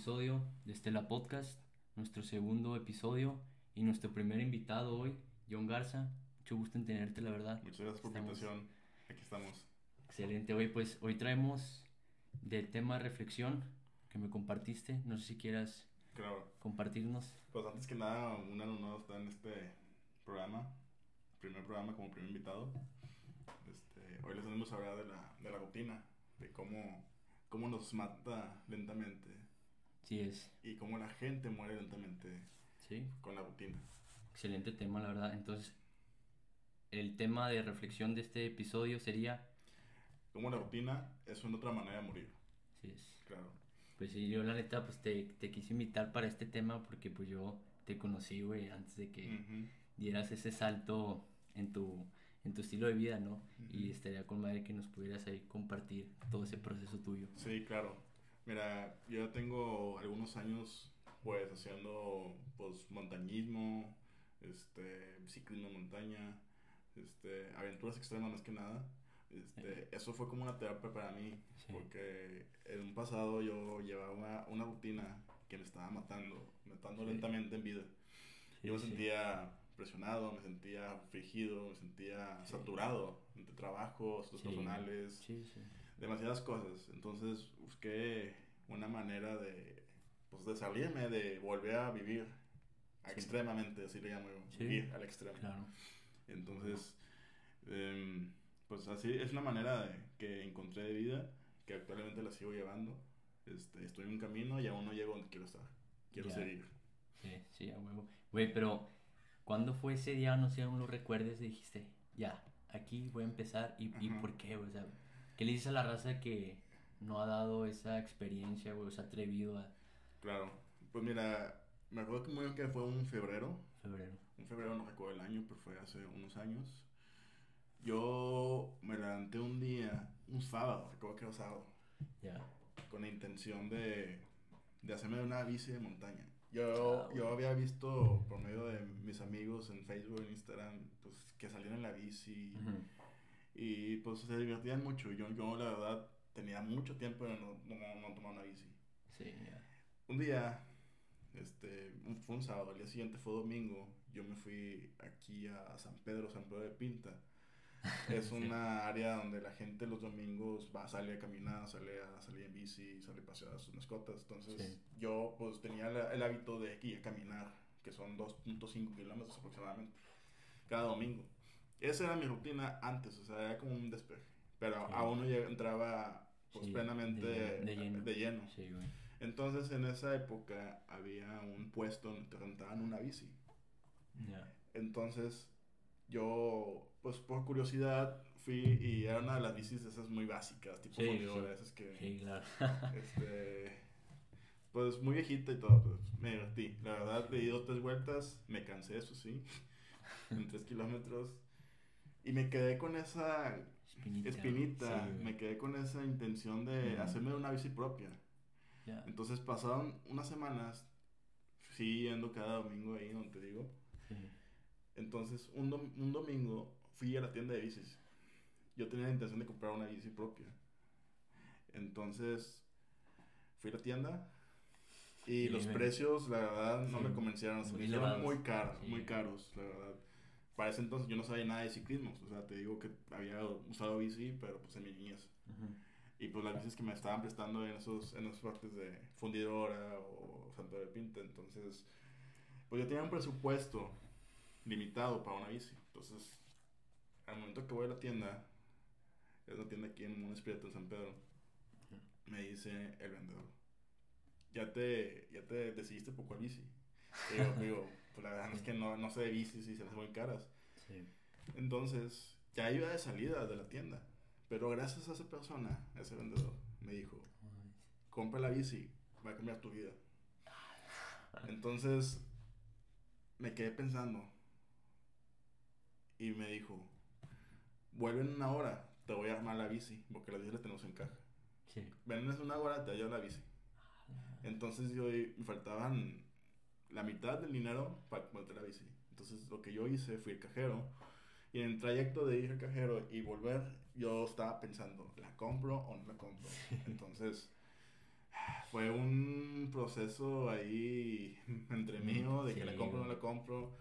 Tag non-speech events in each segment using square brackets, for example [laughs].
episodio de Estela Podcast, nuestro segundo episodio y nuestro primer invitado hoy, John Garza. Mucho gusto en tenerte, la verdad. Muchas gracias por la invitación. Aquí estamos. Excelente. Hoy, pues, hoy traemos del tema reflexión que me compartiste. No sé si quieras compartirnos. Pues antes que nada, un alumno está en este programa, primer programa como primer invitado. Este, hoy les vamos a hablar de la, de la rutina, de cómo, cómo nos mata lentamente. Sí es. Y cómo la gente muere lentamente sí. con la rutina. Excelente tema, la verdad. Entonces, el tema de reflexión de este episodio sería... Cómo la rutina es una otra manera de morir. Sí es. Claro. Pues sí, yo la neta, pues te, te quise invitar para este tema porque pues yo te conocí, güey, antes de que dieras ese salto en tu, en tu estilo de vida, ¿no? Y estaría con madre que nos pudieras ahí compartir todo ese proceso tuyo. Sí, claro. Mira, yo tengo algunos años, pues, haciendo, pues, montañismo, este, ciclismo de montaña, este, aventuras extremas más que nada. Este, eso fue como una terapia para mí, porque en un pasado yo llevaba una, rutina que me estaba matando, matando lentamente en vida. Yo me sentía presionado, me sentía frigido, me sentía saturado entre trabajos, asuntos personales, demasiadas cosas. Entonces busqué una manera de, pues, de salirme, de volver a vivir extremadamente, así le llamo vivir al extremo. Entonces, em, pues así es una manera de, que encontré de vida, que actualmente la sigo llevando. Este, estoy en un camino y aún no llego donde quiero estar. Quiero seguir. Sí, sí, a huevo. Güey, pero ¿cuándo fue ese día? No sé, aún lo recuerdes y dijiste, ya, aquí voy a empezar. ¿Y, ¿y por qué? O sea, ¿qué le dices a la raza que no ha dado esa experiencia, güey? O se ha atrevido a... Claro, pues mira, me acuerdo que muy bien que fue un febrero. Febrero. Un febrero, no recuerdo el año, pero fue hace unos años. Yo me levanté un día, un sábado, recuerdo que era sábado. Ya. Con la intención de, de hacerme una bici de montaña. Yo, ah, yo había visto por medio de mis amigos en Facebook, en Instagram, pues que salían en la bici y pues se divertían mucho. Yo, yo la verdad tenía mucho tiempo de no, no, tomar una bici. Sí, Un día, este, fue un sábado, el día siguiente fue domingo, yo me fui aquí a San Pedro, San Pedro de Pinta [laughs] es una área donde la gente los domingos va a salir a caminar, sale a salir en bici, sale a pasear a sus mascotas. Entonces yo pues tenía el hábito de ir a caminar, que son 2.5 kilómetros aproximadamente, cada domingo. Esa era mi rutina antes, o sea, era como un despeje. Pero aún no entraba pues, plenamente de, lleno. Entonces en esa época había un puesto donde te rentaban una bici. Entonces yo, pues por curiosidad, fui y era una de las bicis esas muy básicas, tipo sí, esas que... Sí, claro. [laughs] este, pues muy viejita y todo, pues me divertí. La verdad, he ido tres vueltas, me cansé, eso sí, [laughs] en tres kilómetros. Y me quedé con esa espinita, me quedé con esa intención de hacerme una bici propia. Entonces pasaron unas semanas, sí, yendo cada domingo ahí donde te digo. Entonces, un, un domingo fui a la tienda de bicis. Yo tenía la intención de comprar una bici propia. Entonces, fui a la tienda y los precios, la verdad, no me convencieron. Se me hicieron muy caros, muy caros, la verdad. Para ese entonces yo no sabía nada de ciclismo. O sea, te digo que había usado bici, pero pues en mi niñez. Y pues las bicis que me estaban prestando en esos, en esas partes de fundidora o Santo de Pinta. Entonces, pues yo tenía un presupuesto limitado para una bici. Entonces, al momento que voy a la tienda, es una tienda aquí en un Espíritu en San Pedro, me dice el vendedor, ya te, ya te decidiste por cuál bici. Y yo digo, pues la verdad es que no, no sé de bicis y se las muy caras. Entonces, ya iba de salida de la tienda. Pero gracias a esa persona, a ese vendedor, me dijo, compra la bici, va a cambiar tu vida. Entonces, me quedé pensando, y me dijo, vuelve en una hora, te voy a armar la bici, porque la bici la tenemos en caja. Sí. Ven en una hora, te llevo la bici. Entonces yo me faltaban la mitad del dinero para comprarte la bici. Entonces lo que yo hice fui al cajero y en el trayecto de ir al cajero y volver, yo estaba pensando, ¿la compro o no la compro? [laughs] Entonces fue un proceso ahí [laughs] entre mío, de que la compro o no la compro.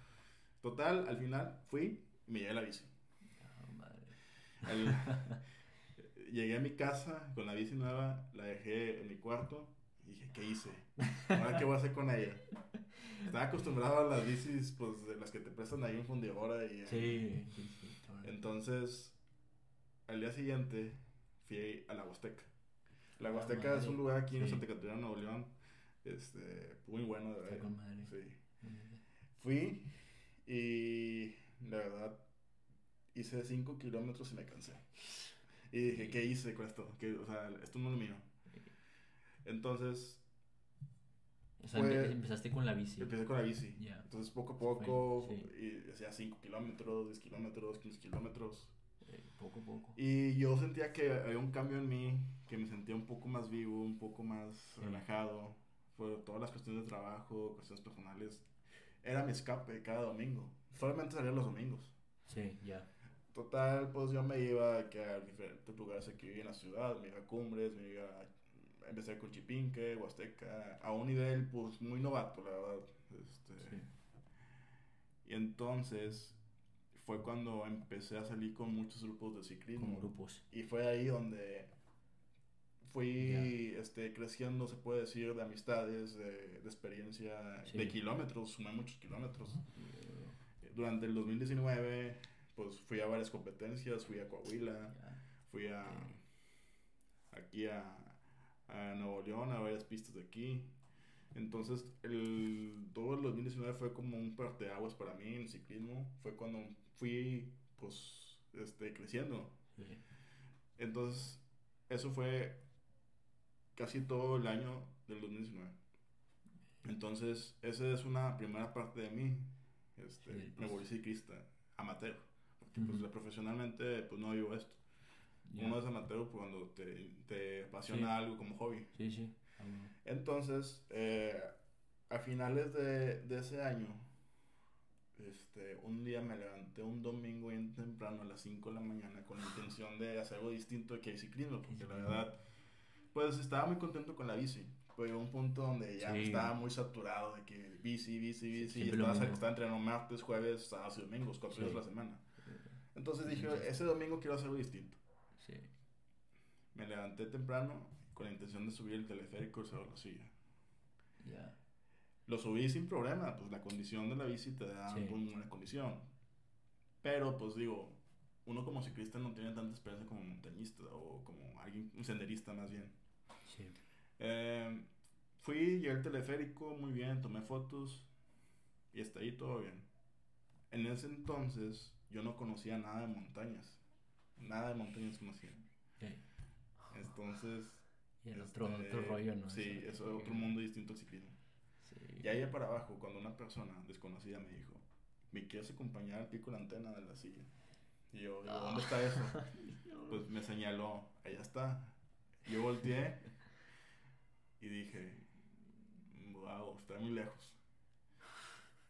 Total, al final fui y me llevé la bici. [laughs] llegué a mi casa con la bici nueva, la dejé en mi cuarto y dije, ¿qué hice? ¿Ahora qué voy a hacer con ella? Estaba acostumbrado a las bicis, pues, de las que te prestan ahí en fundidora y... Sí, Entonces, al día siguiente fui a la Huasteca. La ah, Huasteca es un lugar aquí en Santa Catarina, Nuevo León, este, muy bueno, de verdad. Sí. Fui y, la verdad, hice 5 kilómetros y me cansé. Y dije, ¿qué hice con esto? que o sea, esto no es mío. Entonces... O sea, empezaste con la bici. Empecé con la bici. Entonces, poco a poco, y hacía 5 kilómetros, 10 kilómetros, 15 kilómetros. Eh, poco a poco. Y yo sentía que había un cambio en mí, que me sentía un poco más vivo, un poco más relajado. Por todas las cuestiones de trabajo, cuestiones personales. Era mi escape cada domingo. Solamente salía los domingos. Sí, ya. Total, pues yo me iba a diferentes lugares aquí en la ciudad, me iba a Cumbres, me iba a, empecé con Chipinque, Huasteca, a un nivel pues muy novato, la verdad. Este, Y entonces fue cuando empecé a salir con muchos grupos de ciclismo. grupos. Y fue ahí donde fui este, creciendo, se puede decir, de amistades, de, experiencia, de kilómetros, sumé muchos kilómetros. Durante el 2019 pues fui a varias competencias, fui a Coahuila, fui a aquí a, a, Nuevo León, a varias pistas de aquí. Entonces, el, todo el 2019 fue como un parteaguas para mí en ciclismo. Fue cuando fui, pues, este, creciendo. Entonces, eso fue casi todo el año del 2019. Entonces, esa es una primera parte de mí. Este, Me pues. volví ciclista, amateur pues profesionalmente pues no vivo esto. Uno es amateur pues, cuando te, te apasiona algo como hobby. Sí, sí. Entonces, eh, a finales de, de, ese año, este, un día me levanté un domingo bien temprano a las 5 de la mañana con la intención de hacer algo distinto que el ciclismo, porque la verdad, pues estaba muy contento con la bici. Fue un punto donde ya estaba muy saturado de que bici, bici, bici, y estaba, estaba entrenando martes, jueves, sábados y domingos, cuatro días a la semana. Entonces dije, ese domingo quiero hacer algo distinto. Sí. Me levanté temprano con la intención de subir el teleférico y la silla. Ya. Lo subí sin problema, pues la condición de la bici te da una condición. Pero pues digo, uno como ciclista no tiene tanta experiencia como montañista o como alguien, un senderista más bien. Sí. Eh, fui, llegué al teleférico, muy bien, tomé fotos y hasta ahí todo bien. En ese entonces yo no conocía nada de montañas. Nada de montañas conocía. Entonces. Y el otro, este, otro rollo, ¿no? Sí, eso es otro mundo distinto al ciclismo. Y ahí para abajo, cuando una persona desconocida me dijo, ¿me quieres acompañar al pico de la antena de la silla? Y yo, digo, ¿dónde está eso? [laughs] pues me señaló, allá está. Yo volteé y dije, wow, está muy lejos.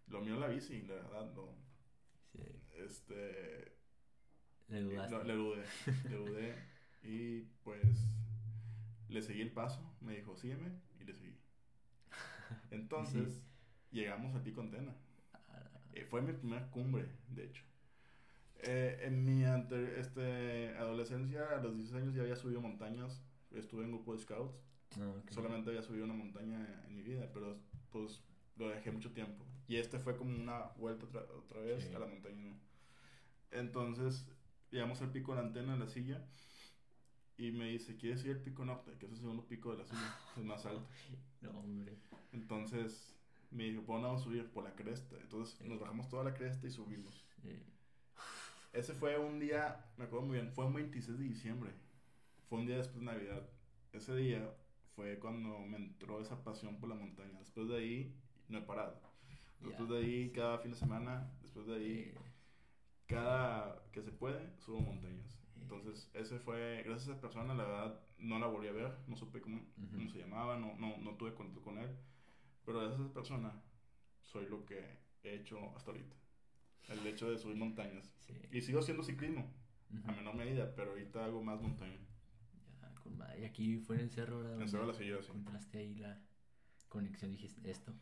Lo mío es la bici, la verdad, no este. Le dudaste. le dudé. le dudé. Y pues. Le seguí el paso. Me dijo, sígueme. Y le seguí. [laughs] Entonces. Llegamos a Pico Antena. Ah. Eh, fue mi primera cumbre, de hecho. Eh, en mi este, adolescencia, a los 16 años, ya había subido montañas. Estuve en grupo de scouts. Ah, Solamente había subido una montaña en mi vida, pero pues lo dejé mucho tiempo. Y este fue como una vuelta otra, otra vez a la montaña. Entonces, llegamos al pico de la antena de la silla y me dice, ¿quieres ir al pico norte? Que es el segundo pico de la silla, [laughs] es más alto. No, hombre. Entonces, me dijo, bueno, vamos a subir por la cresta. Entonces, nos bajamos toda la cresta y subimos. Ese fue un día, me acuerdo muy bien, fue un 26 de diciembre. Fue un día después de Navidad. Ese día fue cuando me entró esa pasión por la montaña. Después de ahí, no he parado. Después de ahí, cada fin de semana, después de ahí, cada que se puede, subo montañas. Entonces, ese fue, gracias a esa persona, la verdad, no la volví a ver, no supe cómo, cómo se llamaba, no, no, no tuve contacto con él, pero gracias a esa persona, soy lo que he hecho hasta ahorita. El hecho de subir montañas. Y sigo haciendo ciclismo, a menor medida, pero ahorita hago más montaña. con madre. Y aquí fue en el cerro, ¿verdad? En el cerro de la silla, sí. Encontraste ahí la conexión, dijiste esto.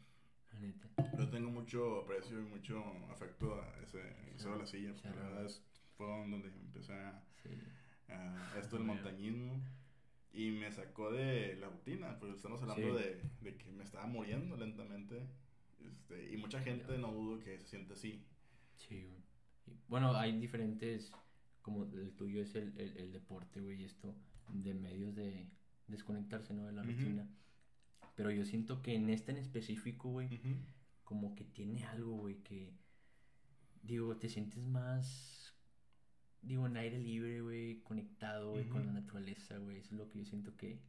Yo tengo mucho aprecio y mucho afecto a ese cerro de la silla, porque la verdad es, fue donde empecé a, Sí. a esto del montañismo. Y me sacó de la rutina, pues estamos hablando Sí. de, de que me estaba muriendo lentamente. Este, y mucha gente no dudo que se siente así. Sí, güey. Bueno, hay diferentes, como el tuyo es el, el, el deporte, güey, y esto, de medios de desconectarse, ¿no? De la rutina. Pero yo siento que en este en específico, güey, como que tiene algo, güey, que, digo, te sientes más, digo, en aire libre, güey, conectado, güey, con la naturaleza, güey. Eso es lo que yo siento que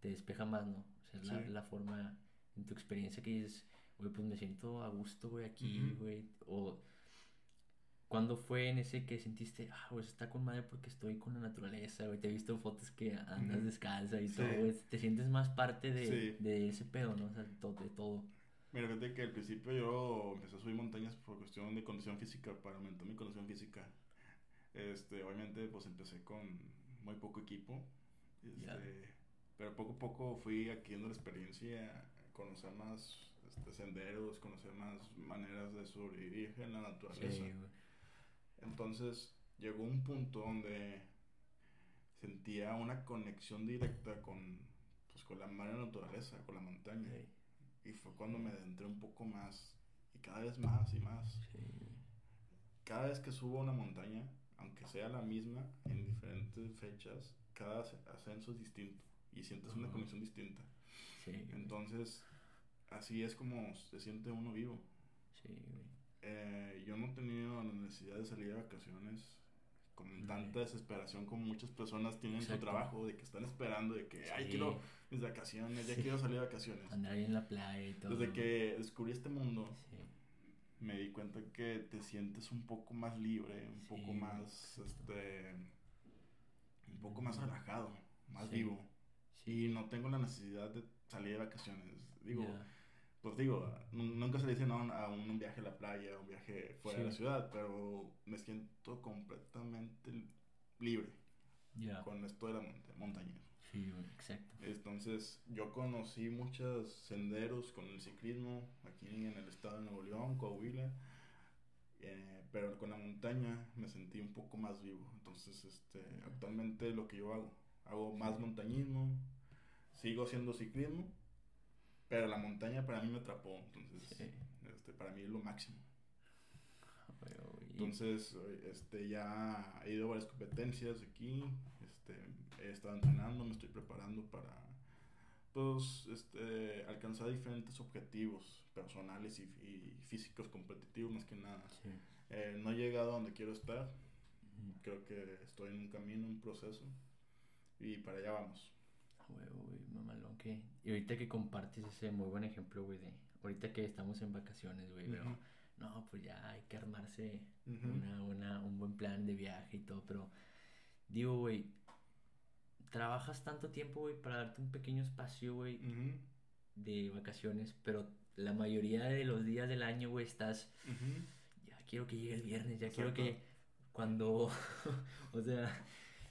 te despeja más, ¿no? O sea, es la, Sí. la forma, en tu experiencia que dices, güey, pues me siento a gusto, güey, aquí, güey. O, ¿cuándo fue en ese que sentiste, ah, güey, está con madre porque estoy con la naturaleza, güey? Te he visto fotos que andas descalza y Sí. todo, güey. Te sientes más parte de, Sí. de ese pedo, ¿no? O sea, de todo. De todo. Mira, fíjate que al principio yo empecé a subir montañas por cuestión de condición física, para aumentar mi condición física. Este, obviamente, pues empecé con muy poco equipo. Este. Pero poco a poco fui adquiriendo la experiencia, conocer más este, senderos, conocer más maneras de sobrevivir en la naturaleza. Sí, güey. Entonces llegó un punto donde sentía una conexión directa con, pues, con la madre naturaleza, con la montaña. Sí, Y fue cuando me adentré un poco más, y cada vez más y más. sí, Cada vez que subo a una montaña, aunque sea la misma, en diferentes fechas, cada as- ascenso es distinto y sientes una conexión distinta. sí. Entonces, así es como se siente uno vivo. Sí, güey. Eh, yo no he tenido la necesidad de salir de vacaciones con tanta desesperación como muchas personas tienen en su Exacto. trabajo, de que están esperando, de que, ay, Sí. quiero mis vacaciones, ya quiero salir de vacaciones. Andar ahí en la playa y todo. Desde que descubrí este mundo, Sí, me di cuenta que te sientes un poco más libre, un poco más, exacto. este, un poco más relajado, más vivo. Y no tengo la necesidad de salir de vacaciones. Digo. Pues digo, nu- nunca se le dice no a un viaje a la playa, un viaje fuera de la ciudad, pero me siento completamente libre con esto de la monta- montaña. Sí, exacto. Entonces, yo conocí muchos senderos con el ciclismo aquí en el estado de Nuevo León, Coahuila, eh, pero con la montaña me sentí un poco más vivo. Entonces, este, actualmente lo que yo hago, hago más montañismo, sigo haciendo ciclismo, pero la montaña para mí me atrapó. Entonces, Sí. este, para mí es lo máximo. Entonces, este, ya he ido a varias competencias aquí, este, he estado entrenando, me estoy preparando para, pues, este, alcanzar diferentes objetivos personales y, y físicos competitivos más que nada. Sí. Eh, no he llegado a donde quiero estar, creo que estoy en un camino, un proceso, y para allá vamos. Güey, güey, mamalón, que... Y ahorita que compartes ese muy buen ejemplo, güey, de... Ahorita que estamos en vacaciones, güey, veo... Ujú. No, pues ya hay que armarse Ujú. una, una, un buen plan de viaje y todo, pero... Digo, güey... Trabajas tanto tiempo, güey, para darte un pequeño espacio, güey, Ujú, de vacaciones, pero la mayoría de los días del año, güey, estás... Ya quiero que llegue el viernes, ya quiero Exacto. que... Cuando... [laughs] o sea...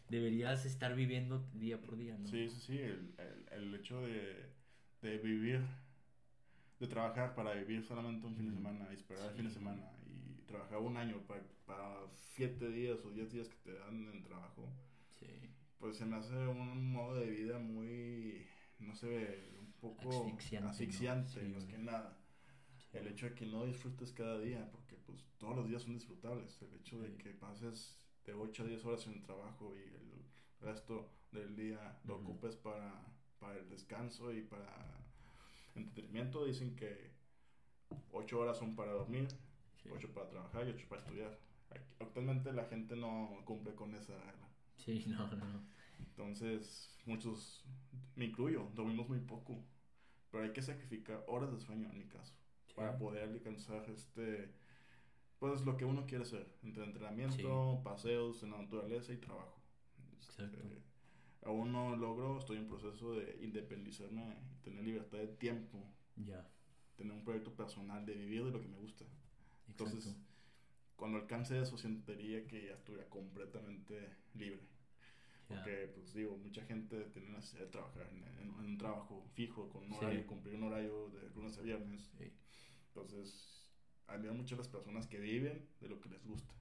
Deberías estar viviendo día por día, ¿no? Sí, sí, sí, el, el, el hecho de, de vivir, de trabajar para vivir solamente un fin de semana y esperar el fin de semana y trabajar un año para, para siete días o diez días que te dan en trabajo, Sí. pues se me hace un modo de vida muy, no sé, un poco Asfixiante, ¿no? asfixiante, Sí, más que nada. El hecho de que no disfrutes cada día, porque pues todos los días son disfrutables. El hecho de que pases de 8 a 10 horas en el trabajo y el resto del día lo ocupes para, para el descanso y para entretenimiento. Dicen que 8 horas son para dormir, Sí. 8 para trabajar y 8 para estudiar. Ac- Actualmente la gente no cumple con esa regla. Sí, [laughs] no, no, no. Entonces, muchos, me incluyo, dormimos muy poco. Pero hay que sacrificar horas de sueño en mi caso Sí. para poder alcanzar este pues lo que uno quiere hacer entre entrenamiento paseos en la naturaleza y trabajo Este, Exacto. aún no logro estoy en proceso de independizarme tener libertad de tiempo Ya. tener un proyecto personal de vivir de lo que me gusta Exacto. entonces cuando alcance eso sentiría que ya estuviera completamente libre Porque, pues digo, mucha gente tiene la necesidad de trabajar en, un trabajo fijo, con un horario, cumplir un horario de lunes a viernes. Entonces, admiro mucho a las personas que viven de lo que les gusta.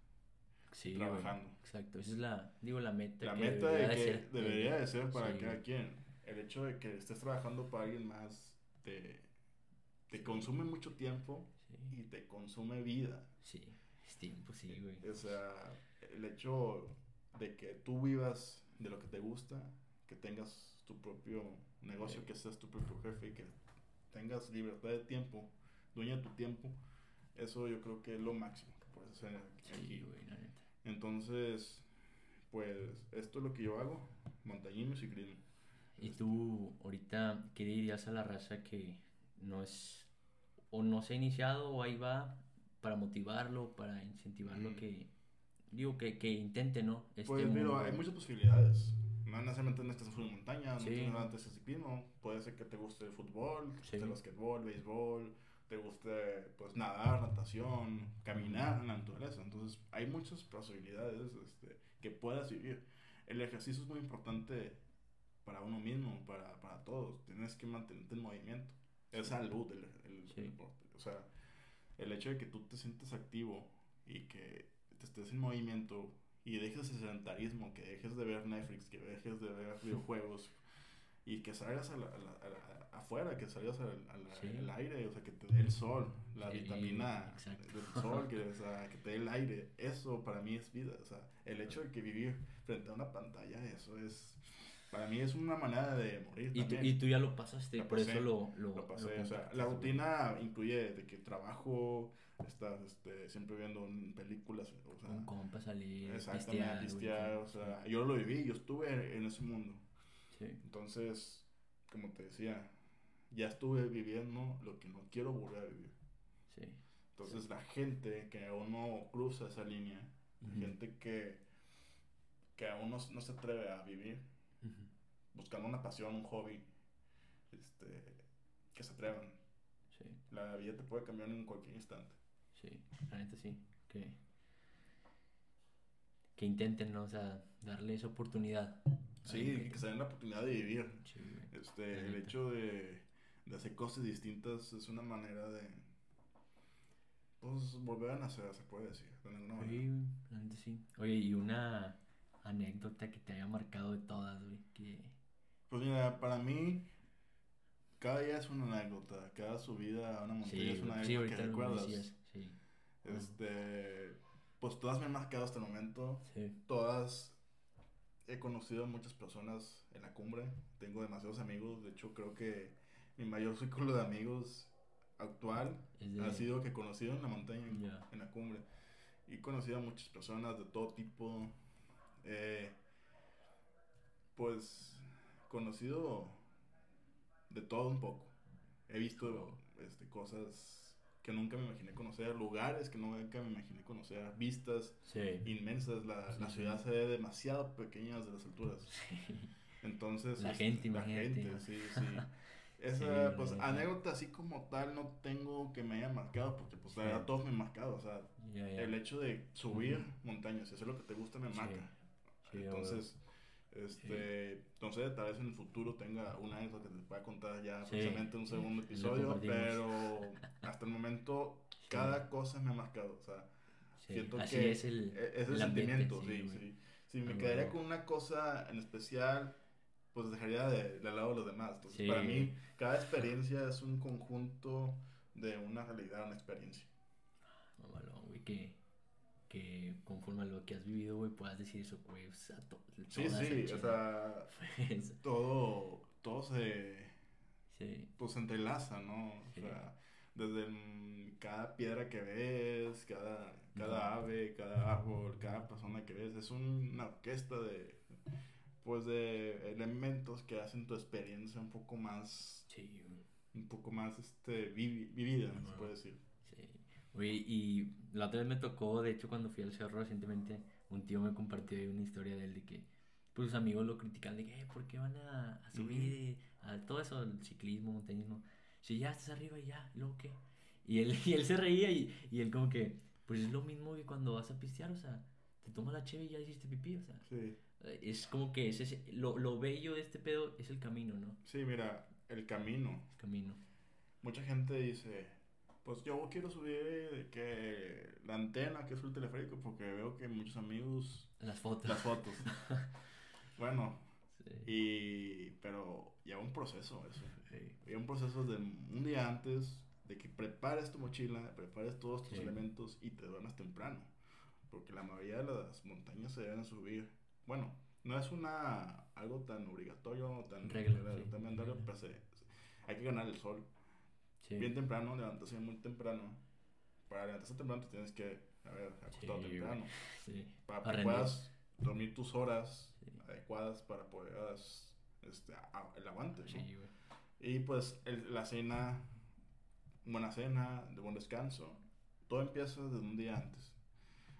Sí, trabajando. exacto, esa es la, digo, la meta. La meta de que debería de ser para cada quien. El hecho de que estés trabajando para alguien más te, te consume mucho tiempo y te consume vida. Sí, es tiempo, sí, güey. O sea, el hecho de que tú vivas de lo que te gusta, que tengas tu propio negocio, que seas tu propio jefe y que tengas libertad de tiempo, dueña de tu tiempo, eso yo creo que es lo máximo que puedes hacer aquí. Entonces, pues esto es lo que yo hago, montañismo y ciclismo. ¿Y tú ahorita qué dirías a la raza que no es o no se ha iniciado o ahí va para motivarlo, para incentivarlo mm. que digo que, que intente, ¿no? Este pues mira, hay muchas posibilidades. No necesariamente necesitas de montaña, no necesariamente de ciclismo. Puede ser que te guste el fútbol, el basquetbol, béisbol, te guste pues nadar, natación, caminar en la naturaleza. Entonces hay muchas posibilidades este, que puedas vivir. El ejercicio es muy importante para uno mismo, para, para todos. Tienes que mantenerte en movimiento. Es salud el, el, deporte. O sea, el hecho de que tú te sientes activo y que te estés en movimiento y dejes el sedentarismo, que dejes de ver Netflix, que dejes de ver [laughs] videojuegos y que salgas a la, afuera, que salgas al, aire, o sea, que te dé el sol, la vitamina del sol, que, o sea, que te dé el aire. Eso para mí es vida. O sea, el hecho de que vivir frente a una pantalla, eso es. Para mí es una manera de morir. Y, Tú, y tú ya lo pasaste, por eso lo, lo, pasé. o sea, la rutina incluye de que trabajo, estás este, siempre viendo películas. O sea, Con compas salir, exactamente, o sea, yo lo viví, yo estuve en ese mundo. Entonces, como te decía, ya estuve viviendo lo que no quiero volver a vivir. Entonces, la gente que aún no cruza esa línea, gente que, que aún no, se atreve a vivir, buscando una pasión, un hobby, este, que se atrevan. La vida te puede cambiar en cualquier instante. Sí, la neta sí. Que, que intenten, ¿no? O sea, darle esa oportunidad. Sí, que se den la oportunidad de vivir. este, el hecho de, de, hacer cosas distintas es una manera de. Pues volver a nacer, se puede decir. De sí. Oye, y una anécdota que te haya marcado de todas, güey. Que... Pues mira, para mí, cada día es una anécdota. Cada subida a una montaña es una anécdota que recuerdas. sí. Este. Pues todas me han marcado hasta el momento. Sí. Todas he conocido a muchas personas en la cumbre, tengo demasiados amigos, de hecho creo que mi mayor [laughs] círculo de amigos actual ha sido que he conocido en la montaña, en la cumbre. Y he conocido a muchas personas de todo tipo. Eh, pues conocido de todo un poco. He visto este, cosas que nunca me imaginé conocer, lugares que nunca me imaginé conocer, vistas inmensas, la, la ciudad se ve demasiado pequeña desde las alturas. Entonces, la gente, la gente, sí, sí. [laughs] Esa, pues, anécdota así como tal no tengo que me haya marcado, porque pues la verdad todos me han marcado, o sea, el hecho de subir montañas, eso es lo que te gusta, me marca. Entonces, este, entonces tal vez en el futuro tenga una anécdota que te pueda contar ya precisamente un segundo episodio, pero hasta el momento cada cosa me ha marcado, o sea, siento que es el, e, es el, sentimiento, sí, sí. Si me quedaría con una cosa en especial, pues dejaría de, de lado los demás. Entonces, para mí, cada experiencia es un conjunto de una realidad, una experiencia. No, malo, güey, que que conforme a lo que has vivido, güey, puedas decir eso, güey, o sea, todo. Sí, sí, o sea, todo, todo se, sí. pues se entrelaza, ¿no? O sea, desde cada piedra que ves, cada, cada ave, cada árbol, cada persona que ves, es una orquesta de, pues, de elementos que hacen tu experiencia un poco más, sí, un poco más, este, vivida, se puede decir. Y la otra vez me tocó, de hecho, cuando fui al cerro recientemente, un tío me compartió una historia de él de que pues sus amigos lo critican de que, eh, ¿por qué van a, subir a todo eso, el ciclismo, montañismo? Si ya estás arriba y ya, luego qué? Y él, [laughs] y él se reía y, y él como que, pues es lo mismo que cuando vas a pistear, o sea, te tomas la cheve y ya hiciste pipí, o sea. Es como que es ese, lo, lo bello de este pedo es el camino, ¿no? Sí, mira, el camino. El camino. Mucha gente dice, pues yo quiero subir que la antena que es el teleférico porque veo que muchos amigos... Las fotos. Las fotos. [laughs] bueno, y, pero lleva un proceso eso. Lleva un proceso de un día antes de que prepares tu mochila, prepares todos tus elementos y te duermas temprano. Porque la mayoría de las montañas se deben subir. Bueno, no es una algo tan obligatorio, tan, Regla, tan mandatorio, pero hay que ganar el sol. Bien temprano, levantarse muy temprano. Para levantarse temprano tienes que haber acostado temprano. Para que puedas dormir tus horas adecuadas para poder este, el aguante. y pues la cena, buena cena, de buen descanso, todo empieza desde un día antes.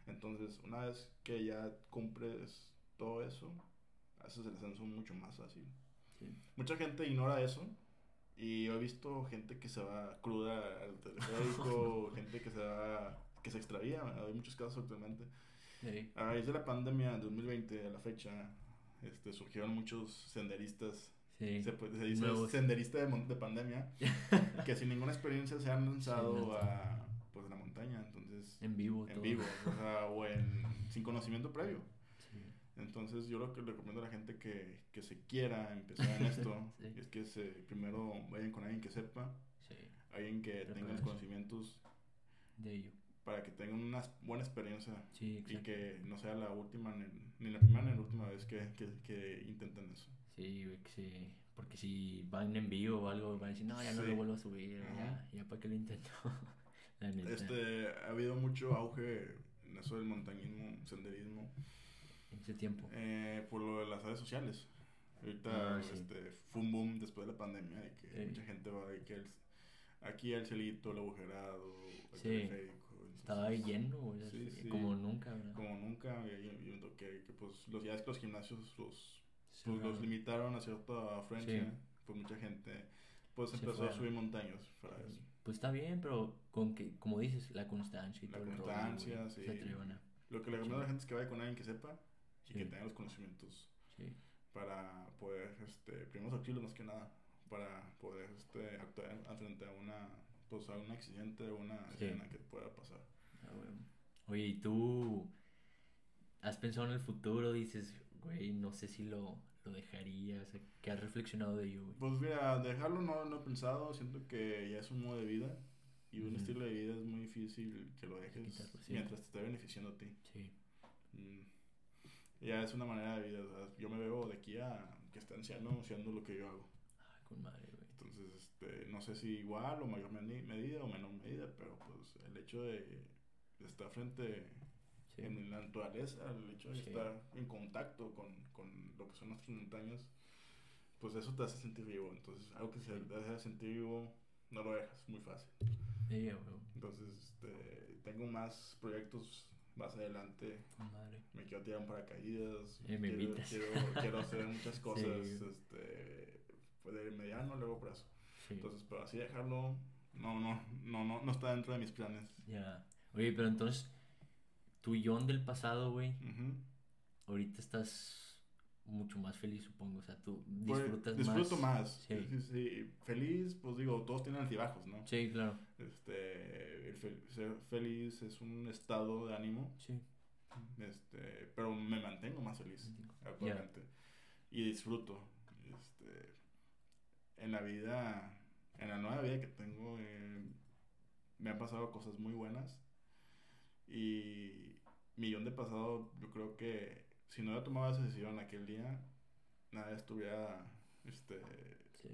Entonces, una vez que ya cumples todo eso, haces el ascenso mucho más fácil. Mucha gente ignora eso. Y he visto gente que se va cruda al teleférico, [laughs] gente que se va, que se extravía, hay muchos casos actualmente. A raíz de la pandemia de 2020 a la fecha, este, surgieron muchos senderistas. Se, dice senderista de, de pandemia, [laughs] que sin ninguna experiencia se han lanzado a pues, la montaña. Entonces, en vivo. En vivo, o, en, sin conocimiento previo. Entonces yo lo que recomiendo a la gente que, que se quiera empezar en esto [laughs] es que se, primero vayan con alguien que sepa, alguien que tenga los conocimientos de ello. para que tengan una buena experiencia y que no sea la última, ni, la primera ni la última vez que, que, que intenten eso. Sí, sí, porque si van en vivo o algo, van a decir, no, ya no lo vuelvo a subir, ya, ya para qué lo intento. [laughs] este, ha habido mucho auge en eso del montañismo, senderismo. Ese tiempo. Eh, por lo de las redes sociales. Ahorita ah, este, fue un boom después de la pandemia, de que mucha gente va de que el, aquí el celito, el agujerado, el sí. Estaba lleno, como nunca, ¿verdad? Como nunca, y, que, que, pues los, ya que los gimnasios los, pues, los limitaron a cierta afluencia, pues mucha gente pues empezó a subir montañas para eso. Pues está bien, pero con que, como dices, la constancia y la todo constancia, el sí. Lo que le recomiendo a la gente es que vaya con alguien que sepa y que tenga los conocimientos para poder, este, primeros auxilios más que nada, para poder este, actuar frente a una, pues a un accidente o una escena que pueda pasar. Ah, Oye, ¿y tú has pensado en el futuro? Dices, güey, no sé si lo, lo dejarías. ¿Qué has reflexionado de ello, Pues mira, dejarlo no, no he pensado. Siento que ya es un modo de vida. Y un estilo de vida es muy difícil que lo dejes mientras te esté beneficiando a ti. Sí. Mm. Ya es una manera de vida. yo me veo de aquí a que esté anciano haciendo lo que yo hago. Ay, con madre, güey. Entonces, este, no sé si igual o mayor medida o menor medida, pero pues el hecho de estar frente en la naturaleza, el hecho de estar en contacto con, con, lo que son nuestras montañas, pues eso te hace sentir vivo. Entonces, algo que se te hace sentir vivo, no lo dejas, muy fácil. Entonces, este, tengo más proyectos más adelante. Me quiero tirar un paracaídas. quiero, quiero, quiero, hacer [laughs] muchas cosas este, pues, de mediano luego plazo. Entonces, pero así dejarlo, no, no, no, no, no está dentro de mis planes. Ya. Oye, pero entonces, tu John del pasado, güey, ahorita estás mucho más feliz, supongo. O sea, tú pues, disfrutas más. Disfruto más. Sí. Feliz, pues digo, todos tienen altibajos, ¿no? Sí, claro. Este, ser feliz es un estado de ánimo. Sí. Este, pero me mantengo más feliz actualmente. Y disfruto. Este, en la vida, en la nueva vida que tengo, eh, me han pasado cosas muy buenas y millón de pasado, yo creo que si no hubiera tomado esa decisión aquel día, nada estuviera este,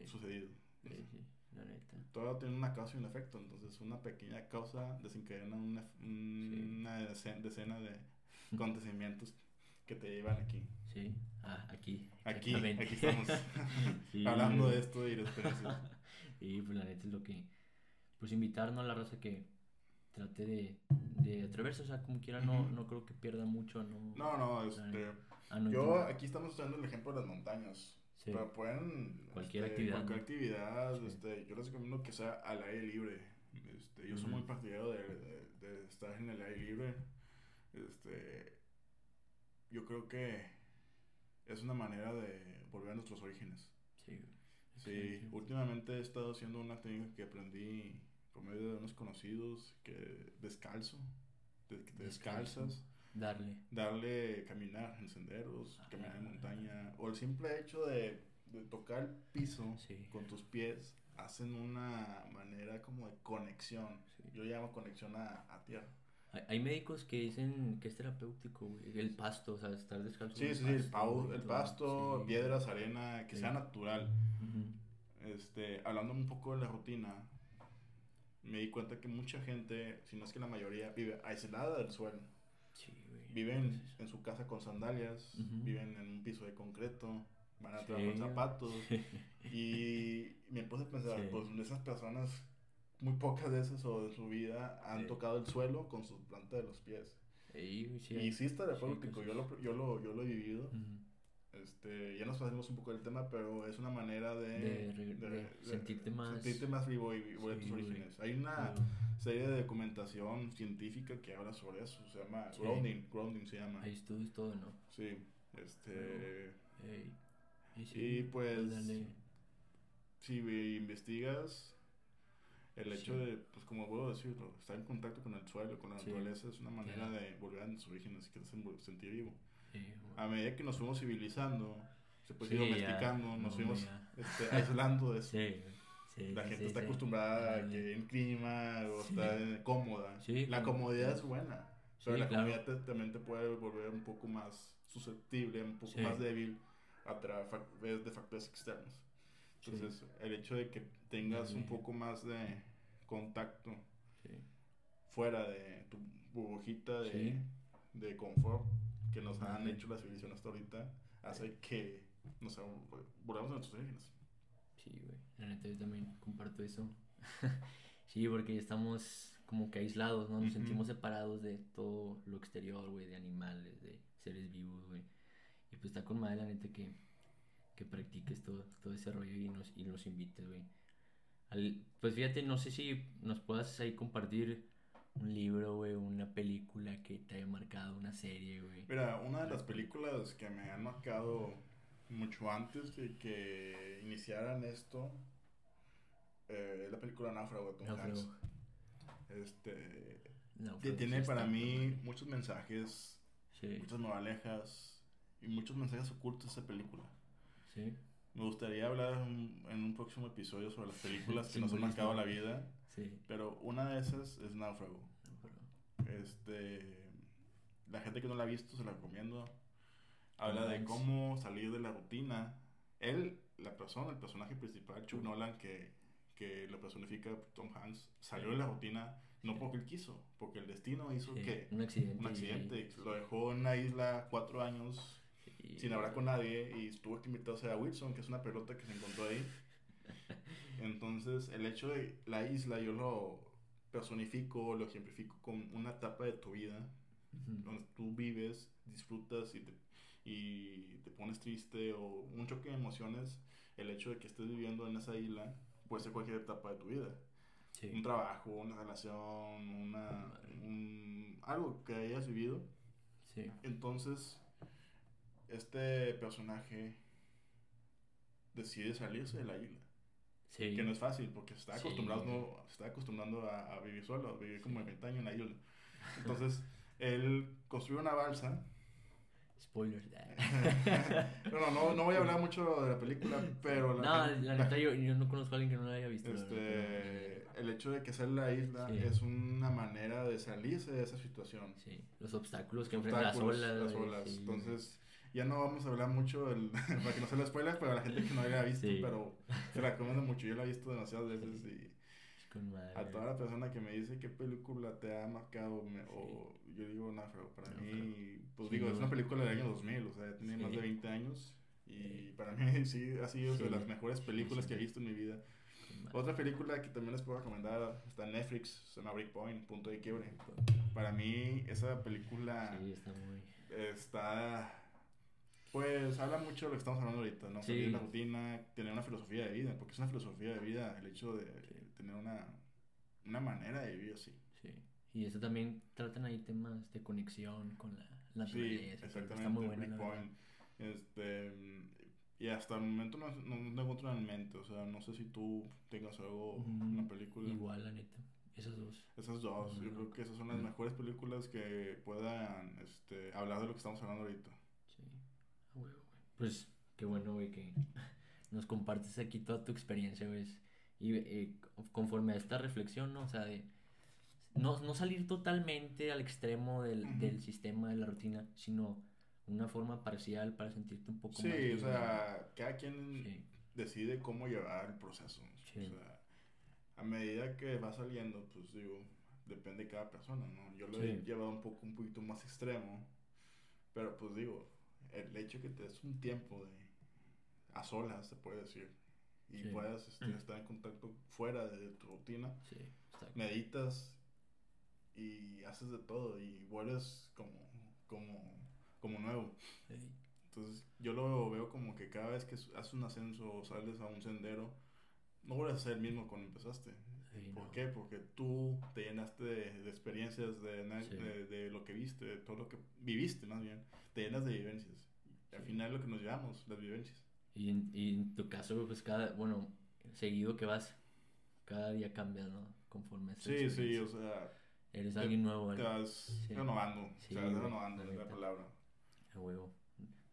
sucedido. Sí, sí, la neta. Todo tiene una causa y un efecto, entonces una pequeña causa desencadena una, una decena de acontecimientos que te llevan aquí. Sí, ah, aquí. Aquí, aquí estamos [laughs] hablando de esto y de experiencias. [laughs] y pues la neta es lo que, pues invitarnos a la raza que trate de, de atreverse, o sea, como quiera, no, no creo que pierda mucho, ¿no? No, no, este, yo aquí estamos usando el ejemplo de las montañas, sí. pero pueden... Cualquier este, actividad. Cualquier actividad, este, yo les recomiendo que sea al aire libre, este, yo soy muy partidario de, de, de, estar en el aire libre, este, yo creo que es una manera de volver a nuestros orígenes. Sí, Sí, últimamente he estado haciendo una técnica que aprendí por medio de unos conocidos, que descalzo, te, descalzas. Darle. Darle, caminar en senderos, ah, caminar en montaña, o el simple hecho de, de tocar el piso con tus pies, hacen una manera como de conexión. Yo llamo conexión a, a tierra. Hay, médicos que dicen que es terapéutico, El pasto, o sea, estar descalzo. Sí, sí, el, pasto, el pasto, piedras, arena, que sea natural. Este, hablando un poco de la rutina, me di cuenta que mucha gente, si no es que la mayoría, vive aislada del suelo. Viven en su casa con sandalias, viven en un piso de concreto, van a traer zapatos. [laughs] y me puse a pensar, pues esas personas, muy pocas de esas o de su vida han tocado el suelo con su planta de los pies. y sí está de acuerdo, yo, lo, yo, lo, yo lo he vivido. Este, ya nos pasamos un poco del tema, pero es una manera de, sentirte, más, sentirte más vivo y, volver a tus orígenes. Hay una serie de documentación científica que habla sobre eso, se llama grounding, grounding se llama. Hay estudios todo, ¿no? Sí, este... y, pues, si investigas el hecho de, pues como puedo decirlo, estar en contacto con el suelo, con la naturaleza, es una manera de volver a tus orígenes y que te sentir vivo a medida que nos fuimos civilizando, se fue domesticando, nos fuimos este, aislando de [laughs] eso. la gente está acostumbrada a que en clima o está cómoda. la comodidad es buena, pero la comodidad también te puede volver un poco más susceptible, un poco más débil a través de factores externos. Entonces, el hecho de que tengas un poco más de contacto fuera de tu burbujita de, de confort que nos han hecho la civilización hasta ahorita hace que nos volvamos a nuestros orígenes. Sí, güey. La neta, yo también comparto eso. [laughs] sí, porque estamos como que aislados, ¿no? Nos sentimos separados de todo lo exterior, güey, de animales, de seres vivos, güey. Y pues está con madre, la neta, que, que practiques todo, todo ese rollo y nos, y nos invites, güey. pues fíjate, no sé si nos puedas ahí compartir un libro, güey, una película que te haya marcado, una serie, güey. Mira, una de las películas que me han marcado mucho antes de que iniciaran esto eh, es la película Náufrago de Tom Hanks. Este, tiene para mí muchos mensajes, muchas moralejas y muchos mensajes ocultos esa película. Sí. Me gustaría hablar en un próximo episodio sobre las películas [laughs] que nos han marcado la vida. Sí. Pero una de esas es Náufrago. Este, la gente que no la ha visto se la recomiendo. Habla de cómo salir de la rutina. Él, la persona, el personaje principal, Chuck Nolan, que, que lo personifica Tom Hanks, salió de la rutina no porque él quiso, porque el destino hizo que un accidente, un accidente. lo dejó en una isla cuatro años sin hablar con nadie y tuvo que invitarse a Wilson, que es una pelota que se encontró ahí. [laughs] Entonces, el hecho de la isla, yo lo personifico, lo ejemplifico con una etapa de tu vida donde tú vives, disfrutas y te, y te pones triste o un choque de emociones. El hecho de que estés viviendo en esa isla puede ser cualquier etapa de tu vida. Un trabajo, una relación, una, un, algo que hayas vivido. Entonces, este personaje decide salirse de la isla. Que no es fácil porque está acostumbrado, no, está acostumbrando a, vivir solo, a vivir como 20 años en la isla. [laughs] Entonces, él construyó una balsa. Spoilers. [laughs] [laughs] no, no, no voy a hablar mucho de la película, pero... La, no, la, neta, yo, yo, no conozco a alguien que no la haya visto. Este, el hecho de que sea la isla es una manera de salirse de esa situación. Sí, los obstáculos que enfrentan las olas. Las olas. Entonces ya no vamos a hablar mucho el, [laughs] para que no se lo spoiler, pero a la gente que no haya visto, pero se la recomiendo mucho. Yo la he visto demasiadas veces y a toda la persona que me dice qué película te ha marcado, o yo digo, Náufrago, para mí, pues digo, es una película del año 2000, o sea, tiene más de 20 años y para mí [laughs] sí ha sido de las mejores películas que he visto en mi vida. Otra película que también les puedo recomendar está en Netflix, se llama Breakpoint, Punto de Quiebre. Para mí esa película está, muy... está pues habla mucho de lo que estamos hablando ahorita, ¿no? Sí. la rutina, tener una filosofía de vida, porque es una filosofía de vida el hecho de tener una, una manera de vivir así. Sí. Y eso también tratan ahí temas de conexión con la naturaleza. Sí, exactamente. Está muy bueno. Este, y hasta el momento no, no, no encuentro en mente, o sea, no sé si tú tengas algo, una película. Igual, la neta. Esas dos. Esas dos. Yo creo que esas son las mejores películas que puedan este, hablar de lo que estamos hablando ahorita. Sí, Pues qué bueno, güey, que [laughs] nos compartes aquí toda tu experiencia, güey. Y eh, conforme a esta reflexión, ¿no? O sea, de no, no salir totalmente al extremo del, del sistema, de la rutina, sino una forma parcial para sentirte un poco más. Sí, o sea, cada quien decide cómo llevar el proceso. O sea, a medida que va saliendo, pues digo, depende de cada persona, ¿no? Yo lo he llevado un poco, un poquito más extremo, pero pues digo, el hecho que te des un tiempo de a solas, se puede decir, y puedas este, estar en contacto fuera de tu rutina, meditas y haces de todo y vuelves como, como, como nuevo. Entonces yo lo veo como que cada vez que haces un ascenso o sales a un sendero, no vuelves a ser el mismo cuando empezaste. ¿Por qué? Porque tú te llenaste de, experiencias, de, de, lo que viste, de todo lo que viviste más bien. Te llenas de vivencias. Y al final es lo que nos llevamos, las vivencias. Y en, y en tu caso, pues cada, bueno, seguido que vas, cada día cambias, ¿no? Conforme Sí, sí, o sea. Eres alguien nuevo. Te vas renovando, sí, renovando, la, la palabra. A huevo.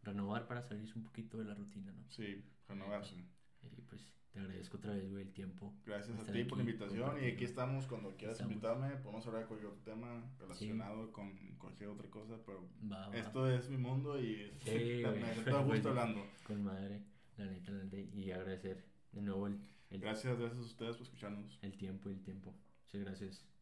Renovar para salirse un poquito de la rutina, ¿no? Sí, renovarse. Y pues te agradezco otra vez, güey, el tiempo. Gracias a ti por la invitación y aquí estamos cuando quieras invitarme. Podemos hablar de cualquier tema relacionado con cualquier otra cosa, pero esto es mi mundo y sí, [laughs] me da gusto [laughs] hablando. Con madre, la neta, la neta, y agradecer de nuevo el, Gracias, gracias a ustedes por escucharnos. El tiempo, el tiempo. Muchas gracias.